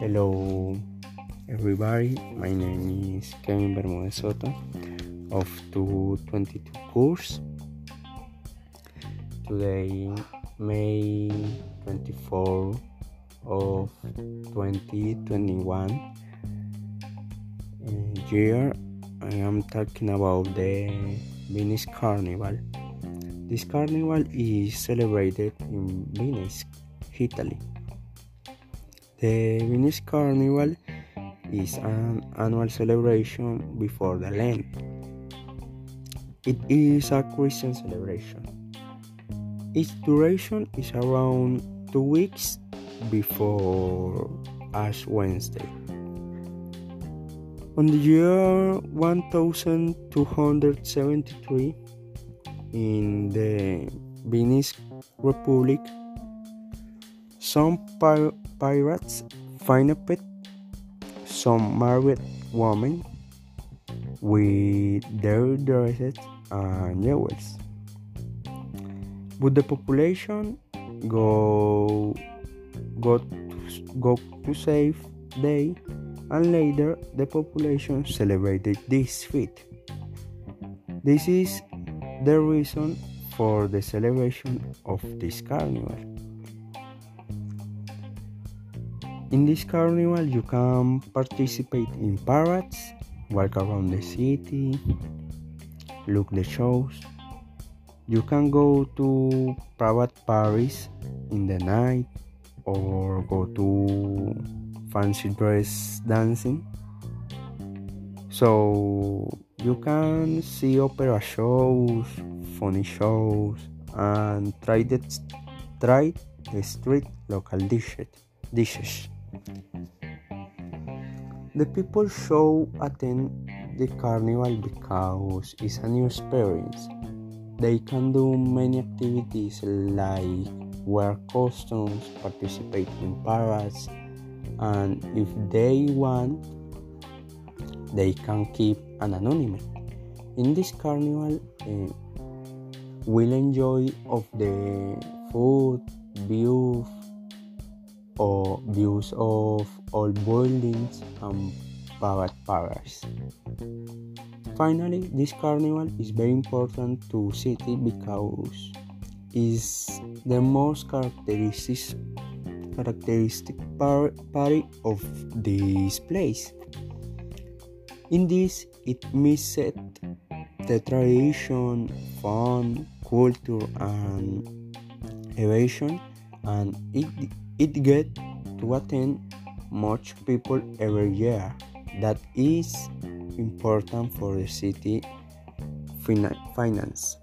Hello, everybody. My name is Kevin Bermudez Soto of 222 course. Today, May 24 of 2021 uh, year, I am talking about the Venice Carnival. This carnival is celebrated in Venice, Italy. The Venice Carnival is an annual celebration before the Lent. It is a Christian celebration. Its duration is around two weeks before Ash Wednesday. On the year 1273, in the Venice Republic, some pir- pirates find a pet, some married women with their dresses and jewels. But the population go go to, go to save day and later the population celebrated this feat. This is the reason for the celebration of this carnival. In this carnival, you can participate in parades, walk around the city, look the shows. You can go to private parties in the night or go to fancy dress dancing. So you can see opera shows, funny shows, and try the try the street local dishes. dishes. The people show attend the carnival because it's a new experience. They can do many activities like wear costumes, participate in parades, and if they want, they can keep an anonymity. In this carnival, uh, we'll enjoy of the food, views, or views of old buildings and private parades. Finally, this carnival is very important to city because is the most characteristic characteristic par- party of this place. In this, it mixed the tradition, fun, culture, and evasion, and it it get to attend much people every year. That is important for the city finance.